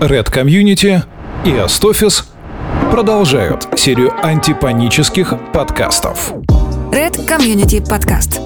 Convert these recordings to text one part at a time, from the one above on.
Red Community и Astophis продолжают серию антипанических подкастов. Red Community Podcast.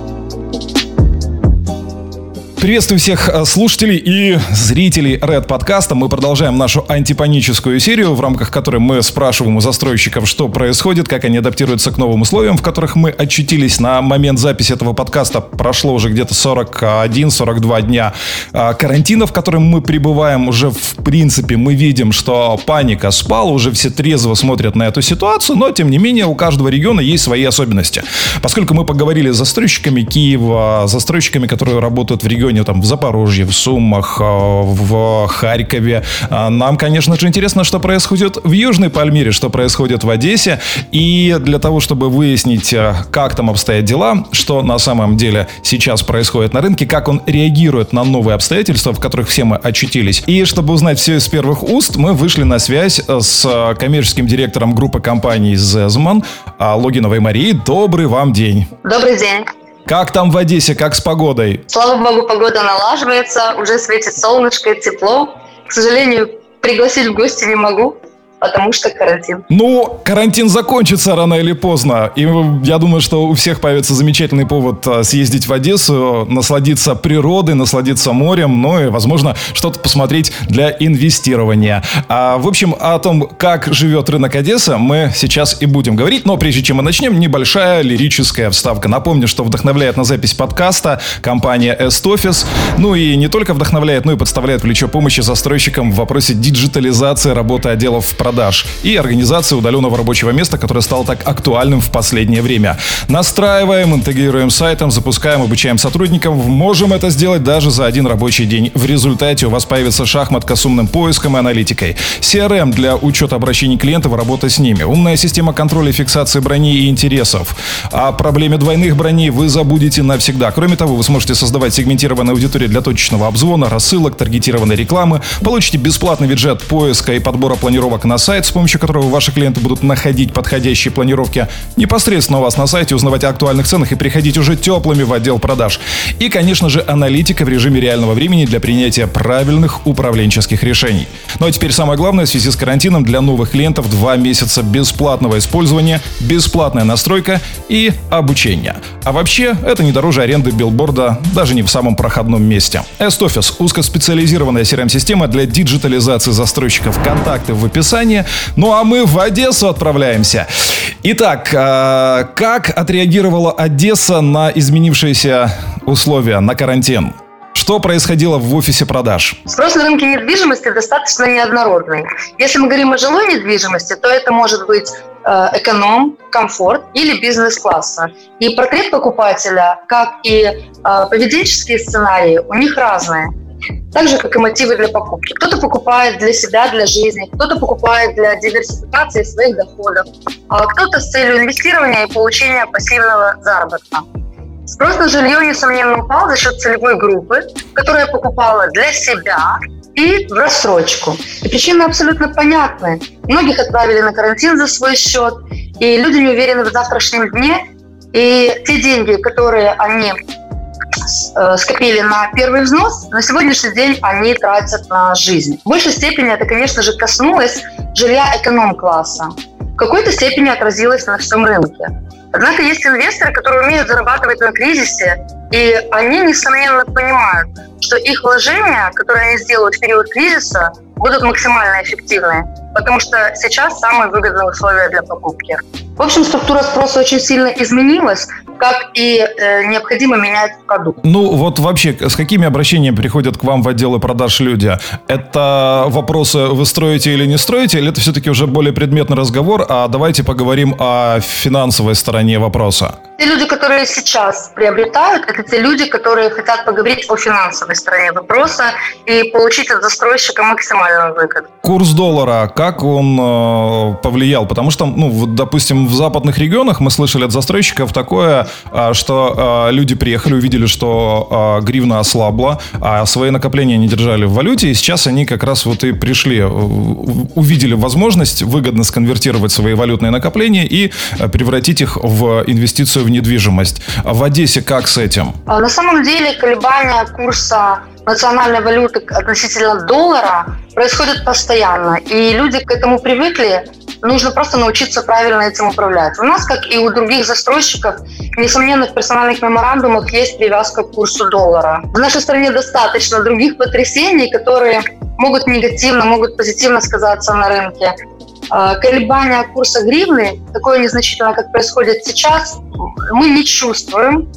Приветствую всех э, слушателей и зрителей Red подкаста. Мы продолжаем нашу антипаническую серию, в рамках которой мы спрашиваем у застройщиков, что происходит, как они адаптируются к новым условиям, в которых мы очутились на момент записи этого подкаста. Прошло уже где-то 41-42 дня э, карантина, в котором мы пребываем. Уже, в принципе, мы видим, что паника спала, уже все трезво смотрят на эту ситуацию, но, тем не менее, у каждого региона есть свои особенности. Поскольку мы поговорили с застройщиками Киева, застройщиками, которые работают в регионе регионе, там, в Запорожье, в Сумах, а, в Харькове. А, нам, конечно же, интересно, что происходит в Южной Пальмире, что происходит в Одессе. И для того, чтобы выяснить, а, как там обстоят дела, что на самом деле сейчас происходит на рынке, как он реагирует на новые обстоятельства, в которых все мы очутились. И чтобы узнать все из первых уст, мы вышли на связь с коммерческим директором группы компаний Зезман Логиновой Марии. Добрый вам день. Добрый день. Как там в Одессе, как с погодой? Слава богу, погода налаживается, уже светит солнышко, тепло. К сожалению, пригласить в гости не могу потому что карантин. Ну, карантин закончится рано или поздно. И я думаю, что у всех появится замечательный повод а, съездить в Одессу, насладиться природой, насладиться морем, ну и, возможно, что-то посмотреть для инвестирования. А, в общем, о том, как живет рынок Одессы, мы сейчас и будем говорить. Но прежде чем мы начнем, небольшая лирическая вставка. Напомню, что вдохновляет на запись подкаста компания S-Office. Ну и не только вдохновляет, но и подставляет плечо помощи застройщикам в вопросе диджитализации работы отделов продаж продаж и организации удаленного рабочего места, которое стало так актуальным в последнее время. Настраиваем, интегрируем сайтом, запускаем, обучаем сотрудников. Можем это сделать даже за один рабочий день. В результате у вас появится шахматка с умным поиском и аналитикой. CRM для учета обращений клиентов и работы с ними. Умная система контроля и фиксации брони и интересов. О проблеме двойных броней вы забудете навсегда. Кроме того, вы сможете создавать сегментированные аудитории для точечного обзвона, рассылок, таргетированной рекламы, получите бесплатный бюджет поиска и подбора планировок на сайт, с помощью которого ваши клиенты будут находить подходящие планировки непосредственно у вас на сайте, узнавать о актуальных ценах и приходить уже теплыми в отдел продаж. И, конечно же, аналитика в режиме реального времени для принятия правильных управленческих решений. Ну а теперь самое главное в связи с карантином для новых клиентов два месяца бесплатного использования, бесплатная настройка и обучение. А вообще, это не дороже аренды билборда даже не в самом проходном месте. S-Office – узкоспециализированная CRM-система для диджитализации застройщиков. Контакты в описании Казани. Ну а мы в Одессу отправляемся. Итак, э, как отреагировала Одесса на изменившиеся условия, на карантин? Что происходило в офисе продаж? Спрос на рынке недвижимости достаточно неоднородный. Если мы говорим о жилой недвижимости, то это может быть э, эконом, комфорт или бизнес-класса. И портрет покупателя, как и э, поведенческие сценарии, у них разные так же, как и мотивы для покупки. Кто-то покупает для себя, для жизни, кто-то покупает для диверсификации своих доходов, а кто-то с целью инвестирования и получения пассивного заработка. Спрос на жилье, несомненно, упал за счет целевой группы, которая покупала для себя и в рассрочку. И причины абсолютно понятны. Многих отправили на карантин за свой счет, и люди не уверены в завтрашнем дне, и те деньги, которые они скопили на первый взнос, на сегодняшний день они тратят на жизнь. В большей степени это, конечно же, коснулось жилья эконом-класса. В какой-то степени отразилось на всем рынке. Однако есть инвесторы, которые умеют зарабатывать на кризисе, и они, несомненно, понимают, что их вложения, которые они сделают в период кризиса, будут максимально эффективны, потому что сейчас самые выгодные условия для покупки. В общем, структура спроса очень сильно изменилась, как и э, необходимо менять продукт. Ну, вот вообще, с какими обращениями приходят к вам в отделы продаж люди? Это вопросы, вы строите или не строите, или это все-таки уже более предметный разговор, а давайте поговорим о финансовой стороне вопроса? Те люди, которые сейчас приобретают, это те люди, которые хотят поговорить о финансовой стороне вопроса и получить от застройщика максимальную выгоду. Курс доллара, как он э, повлиял? Потому что, ну, вот, допустим, в западных регионах мы слышали от застройщиков такое, э, что э, люди приехали, увидели, что э, гривна ослабла, а свои накопления не держали в валюте, и сейчас они как раз вот и пришли, э, увидели возможность выгодно сконвертировать свои валютные накопления и э, превратить их в инвестицию в недвижимость. А в Одессе как с этим? А на самом деле колебания курса национальной валюты относительно доллара происходит постоянно. И люди к этому привыкли, нужно просто научиться правильно этим управлять. У нас, как и у других застройщиков, несомненно, в персональных меморандумах есть привязка к курсу доллара. В нашей стране достаточно других потрясений, которые могут негативно, могут позитивно сказаться на рынке. А, колебания курса гривны, такое незначительное, как происходит сейчас, мы не чувствуем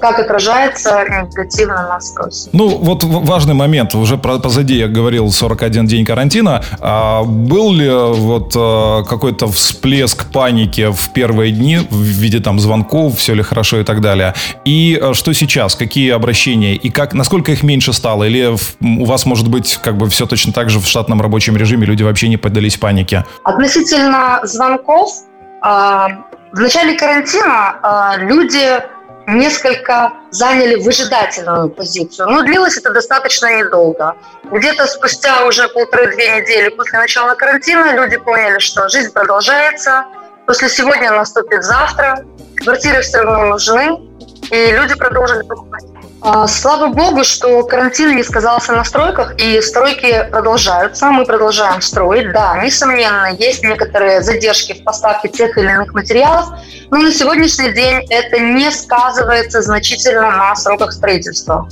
как отражается негативно на спросе. Ну, вот важный момент. Уже позади я говорил 41 день карантина. А был ли вот а, какой-то всплеск паники в первые дни в виде там звонков, все ли хорошо и так далее? И а, что сейчас? Какие обращения? И как, насколько их меньше стало? Или у вас, может быть, как бы все точно так же в штатном рабочем режиме, люди вообще не поддались панике? Относительно звонков, а, в начале карантина люди несколько заняли выжидательную позицию. Но длилось это достаточно недолго. Где-то спустя уже полторы-две недели после начала карантина люди поняли, что жизнь продолжается. После сегодня наступит завтра. Квартиры все равно нужны, и люди продолжили покупать. А, слава богу, что карантин не сказался на стройках, и стройки продолжаются. Мы продолжаем строить. Да, несомненно, есть некоторые задержки в поставке тех или иных материалов, но на сегодняшний день это не сказывается значительно на сроках строительства.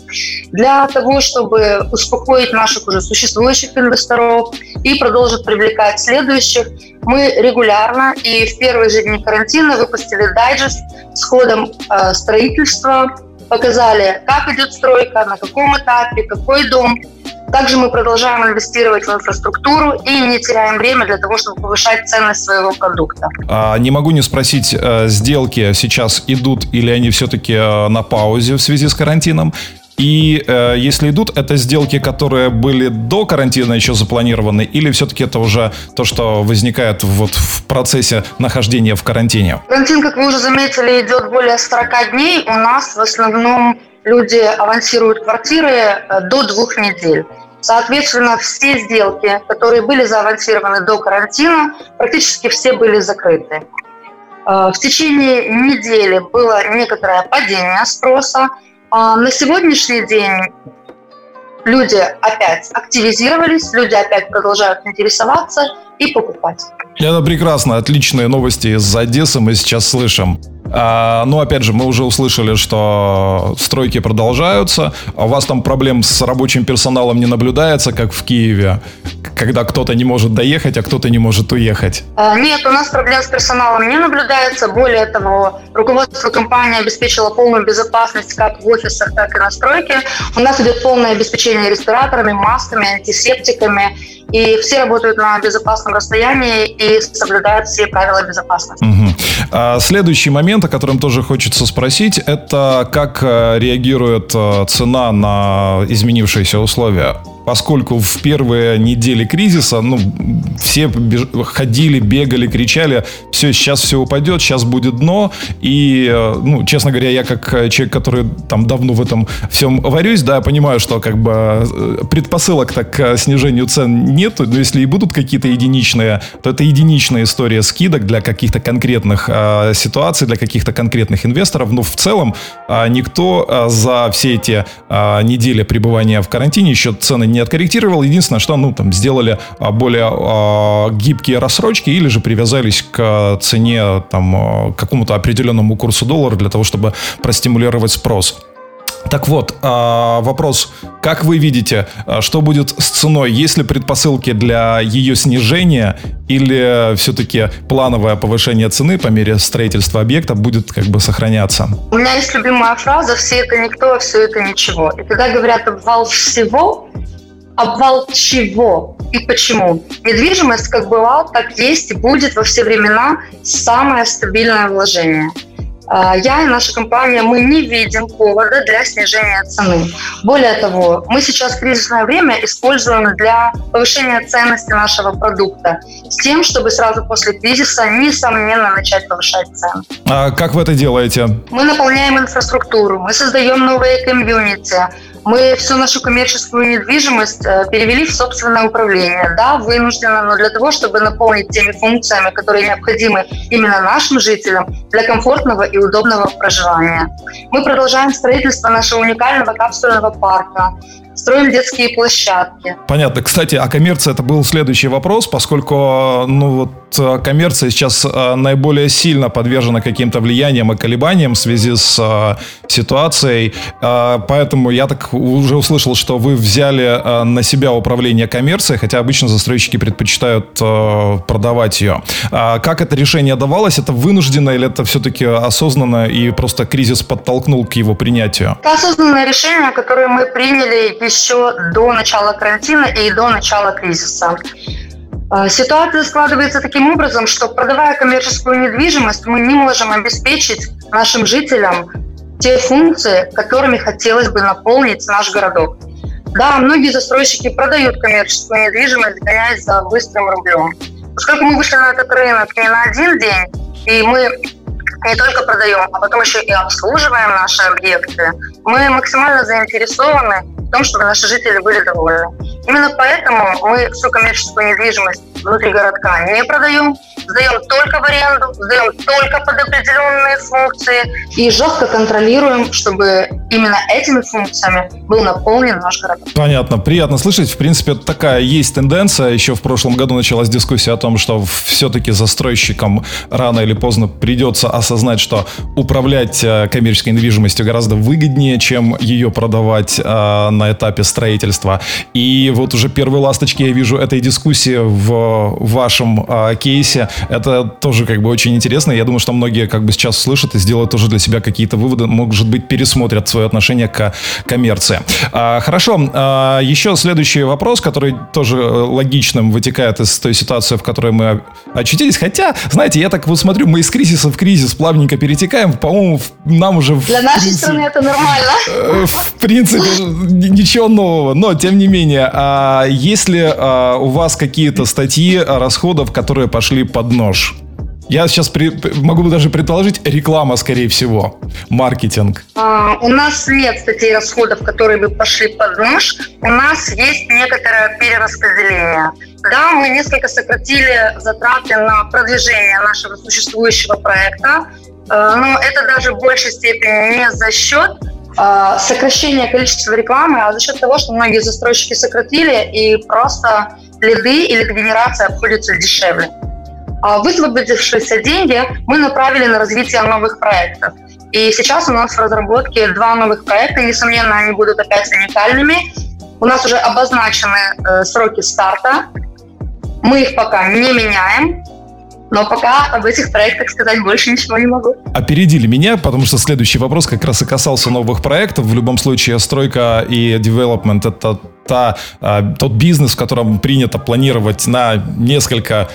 Для того, чтобы успокоить наших уже существующих инвесторов и продолжить привлекать следующих, мы регулярно и в первые же дни карантина выпустили дайджест с ходом э, строительства показали, как идет стройка, на каком этапе, какой дом. Также мы продолжаем инвестировать в инфраструктуру и не теряем время для того, чтобы повышать ценность своего продукта. А, не могу не спросить, э, сделки сейчас идут или они все-таки э, на паузе в связи с карантином? И э, если идут, это сделки, которые были до карантина еще запланированы, или все-таки это уже то, что возникает вот в процессе нахождения в карантине? Карантин, как вы уже заметили, идет более 40 дней. У нас в основном люди авансируют квартиры э, до двух недель. Соответственно, все сделки, которые были заавансированы до карантина, практически все были закрыты. Э, в течение недели было некоторое падение спроса, на сегодняшний день люди опять активизировались, люди опять продолжают интересоваться и покупать. Это прекрасно, отличные новости из Одессы мы сейчас слышим. А, ну, опять же, мы уже услышали, что стройки продолжаются. А у вас там проблем с рабочим персоналом не наблюдается, как в Киеве, когда кто-то не может доехать, а кто-то не может уехать? А, нет, у нас проблем с персоналом не наблюдается. Более того, руководство компании обеспечило полную безопасность как в офисах, так и на стройке. У нас идет полное обеспечение респираторами, масками, антисептиками и все работают на безопасном расстоянии и соблюдают все правила безопасности. Угу. А следующий момент, о котором тоже хочется спросить, это как э, реагирует э, цена на изменившиеся условия поскольку в первые недели кризиса, ну, все ходили, бегали, кричали, все, сейчас все упадет, сейчас будет дно, и, э, ну, честно говоря, я как человек, который там давно в этом всем варюсь, да, понимаю, что как бы э, предпосылок так к снижению цен нет, но если и будут какие-то единичные, то это единичная история скидок для каких-то конкретных э, ситуаций, для каких-то конкретных инвесторов, но в целом э, никто э, за все эти э, недели пребывания в карантине еще цены не не откорректировал. Единственное, что, ну, там, сделали а, более э, гибкие рассрочки или же привязались к цене, там, а, какому-то определенному курсу доллара для того, чтобы простимулировать спрос. Так вот, вопрос, как вы видите, что будет с ценой? Есть ли предпосылки для ее снижения или все-таки плановое повышение цены по мере строительства объекта будет как бы сохраняться? У меня есть любимая фраза «все это никто, все это ничего». И когда говорят «обвал всего», обвал чего и почему. Недвижимость как была, так есть и будет во все времена самое стабильное вложение. А, я и наша компания, мы не видим повода для снижения цены. Более того, мы сейчас кризисное время используем для повышения ценности нашего продукта с тем, чтобы сразу после кризиса, несомненно, начать повышать цены. А как вы это делаете? Мы наполняем инфраструктуру, мы создаем новые комьюнити, мы всю нашу коммерческую недвижимость э, перевели в собственное управление. Да, вынужденно, но для того, чтобы наполнить теми функциями, которые необходимы именно нашим жителям для комфортного и удобного проживания. Мы продолжаем строительство нашего уникального капсульного парка. Строим детские площадки. Понятно. Кстати, а коммерция это был следующий вопрос, поскольку ну вот э, коммерция сейчас э, наиболее сильно подвержена каким-то влияниям и колебаниям в связи с э, ситуацией. Поэтому я так уже услышал, что вы взяли на себя управление коммерцией, хотя обычно застройщики предпочитают продавать ее. А как это решение давалось? Это вынуждено или это все-таки осознанно и просто кризис подтолкнул к его принятию? Это осознанное решение, которое мы приняли еще до начала карантина и до начала кризиса. А, ситуация складывается таким образом, что продавая коммерческую недвижимость, мы не можем обеспечить нашим жителям те функции, которыми хотелось бы наполнить наш городок. Да, многие застройщики продают коммерческую недвижимость, гоняясь за быстрым рублем. Поскольку мы вышли на этот рынок не на один день, и мы не только продаем, а потом еще и обслуживаем наши объекты, мы максимально заинтересованы в том, чтобы наши жители были довольны. Именно поэтому мы всю коммерческую недвижимость внутри городка не продаем, сдаем только в аренду, сдаем только под определенные функции и жестко контролируем, чтобы именно этими функциями был наполнен наш город. Понятно, приятно слышать. В принципе, такая есть тенденция. Еще в прошлом году началась дискуссия о том, что все-таки застройщикам рано или поздно придется осознать, что управлять э, коммерческой недвижимостью гораздо выгоднее, чем ее продавать э, на этапе строительства. И вот уже первые ласточки я вижу этой дискуссии в вашем э, кейсе. Это тоже как бы очень интересно. Я думаю, что многие как бы сейчас слышат и сделают тоже для себя какие-то выводы, может быть, пересмотрят свое отношение к коммерции. А, хорошо, а, еще следующий вопрос, который тоже э, логичным вытекает из той ситуации, в которой мы очутились. Хотя, знаете, я так вот смотрю, мы из кризиса в кризис плавненько перетекаем. По-моему, нам уже... Для нашей принципе, страны это нормально. Э, в принципе, ничего нового. Но, тем не менее, а если а, у вас какие-то статьи расходов, которые пошли под нож? Я сейчас при, могу даже предположить, реклама, скорее всего, маркетинг. А, у нас нет статей расходов, которые бы пошли под нож. У нас есть некоторое перераспределение. Да, мы несколько сократили затраты на продвижение нашего существующего проекта, э, но это даже в большей степени не за счет э, сокращения количества рекламы, а за счет того, что многие застройщики сократили и просто лиды или генерация обходятся дешевле. А высвободившиеся деньги мы направили на развитие новых проектов. И сейчас у нас в разработке два новых проекта. Несомненно, они будут опять уникальными. У нас уже обозначены э, сроки старта. Мы их пока не меняем. Но пока об этих проектах сказать больше ничего не могу. Опередили меня, потому что следующий вопрос как раз и касался новых проектов. В любом случае, стройка и development — это та, а, тот бизнес, в котором принято планировать на несколько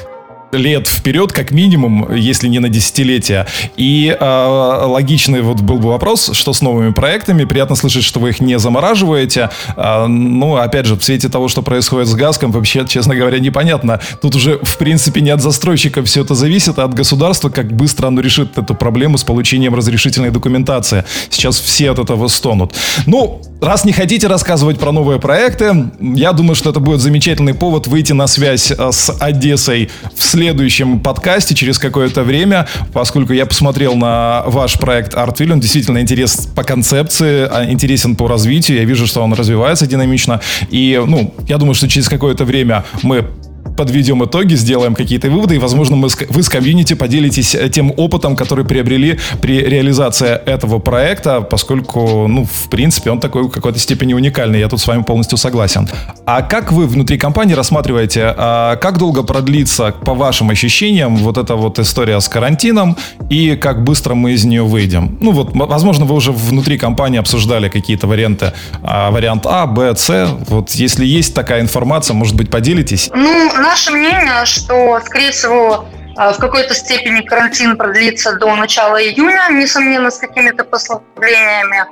лет вперед, как минимум, если не на десятилетия. И э, логичный вот был бы вопрос, что с новыми проектами. Приятно слышать, что вы их не замораживаете. Э, ну, опять же, в свете того, что происходит с Газком, вообще, честно говоря, непонятно. Тут уже, в принципе, не от застройщика все это зависит, а от государства, как быстро оно решит эту проблему с получением разрешительной документации. Сейчас все от этого стонут. Ну, раз не хотите рассказывать про новые проекты, я думаю, что это будет замечательный повод выйти на связь э, с Одессой вслед следующем подкасте через какое-то время, поскольку я посмотрел на ваш проект Artville, он действительно интересен по концепции, а интересен по развитию, я вижу, что он развивается динамично, и, ну, я думаю, что через какое-то время мы подведем итоги, сделаем какие-то выводы, и, возможно, мы, вы с комьюнити поделитесь э, тем опытом, который приобрели при реализации этого проекта, поскольку, ну, в принципе, он такой в какой-то степени уникальный, я тут с вами полностью согласен. А как вы внутри компании рассматриваете, а как долго продлится, по вашим ощущениям, вот эта вот история с карантином, и как быстро мы из нее выйдем? Ну, вот, возможно, вы уже внутри компании обсуждали какие-то варианты, а, вариант А, Б, С, вот если есть такая информация, может быть, поделитесь? Ну, наше мнение, что, скорее всего, в какой-то степени карантин продлится до начала июня, несомненно, с какими-то послаблениями.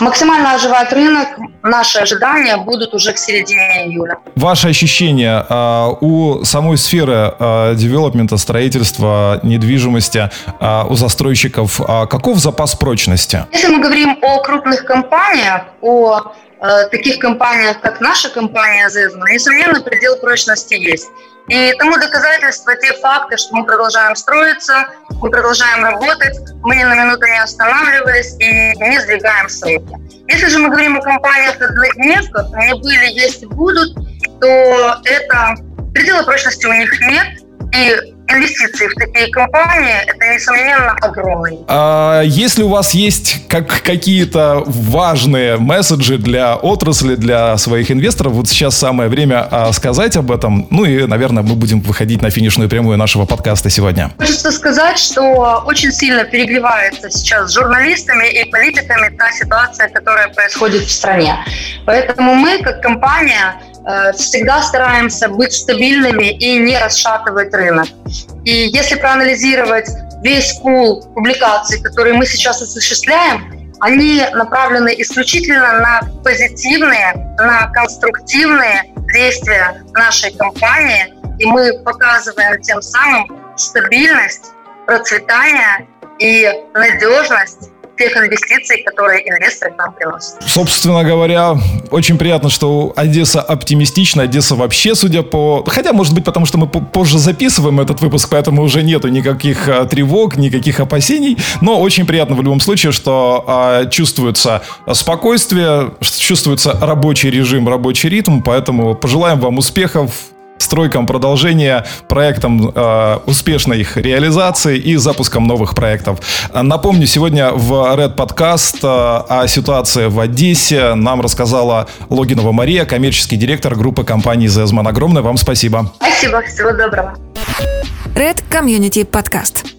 Максимально оживает рынок. Наши ожидания будут уже к середине июля. Ваши ощущения э, у самой сферы э, девелопмента, строительства, недвижимости, у застройщиков, каков запас прочности? Если мы говорим о крупных компаниях, о э, таких компаниях, как наша компания «Зезма», несомненно, предел прочности есть. И тому доказательство те факты, что мы продолжаем строиться, мы продолжаем работать, мы ни на минуту не останавливались и не сдвигаем сроки. Если же мы говорим о компаниях-однодневках, они были, есть и будут, то это предела прочности у них нет, и инвестиции в такие компании, это, несомненно, огромные. А если у вас есть как какие-то важные месседжи для отрасли, для своих инвесторов, вот сейчас самое время а, сказать об этом. Ну и, наверное, мы будем выходить на финишную прямую нашего подкаста сегодня. Хочется сказать, что очень сильно перегревается сейчас с журналистами и политиками та ситуация, которая происходит в стране. Поэтому мы, как компания, всегда стараемся быть стабильными и не расшатывать рынок. И если проанализировать весь пул публикаций, которые мы сейчас осуществляем, они направлены исключительно на позитивные, на конструктивные действия нашей компании, и мы показываем тем самым стабильность, процветание и надежность тех инвестиций, которые инвесторы нам приносят. Собственно говоря, очень приятно, что Одесса оптимистична. Одесса вообще, судя по... Хотя, может быть, потому что мы позже записываем этот выпуск, поэтому уже нету никаких а, тревог, никаких опасений. Но очень приятно в любом случае, что а, чувствуется спокойствие, чувствуется рабочий режим, рабочий ритм. Поэтому пожелаем вам успехов стройкам продолжения, проектам э, успешной их реализации и запуском новых проектов. Напомню, сегодня в Red Podcast э, о ситуации в Одессе нам рассказала Логинова Мария, коммерческий директор группы компании «Зезман». Огромное вам спасибо. Спасибо, всего доброго. Red Community Podcast.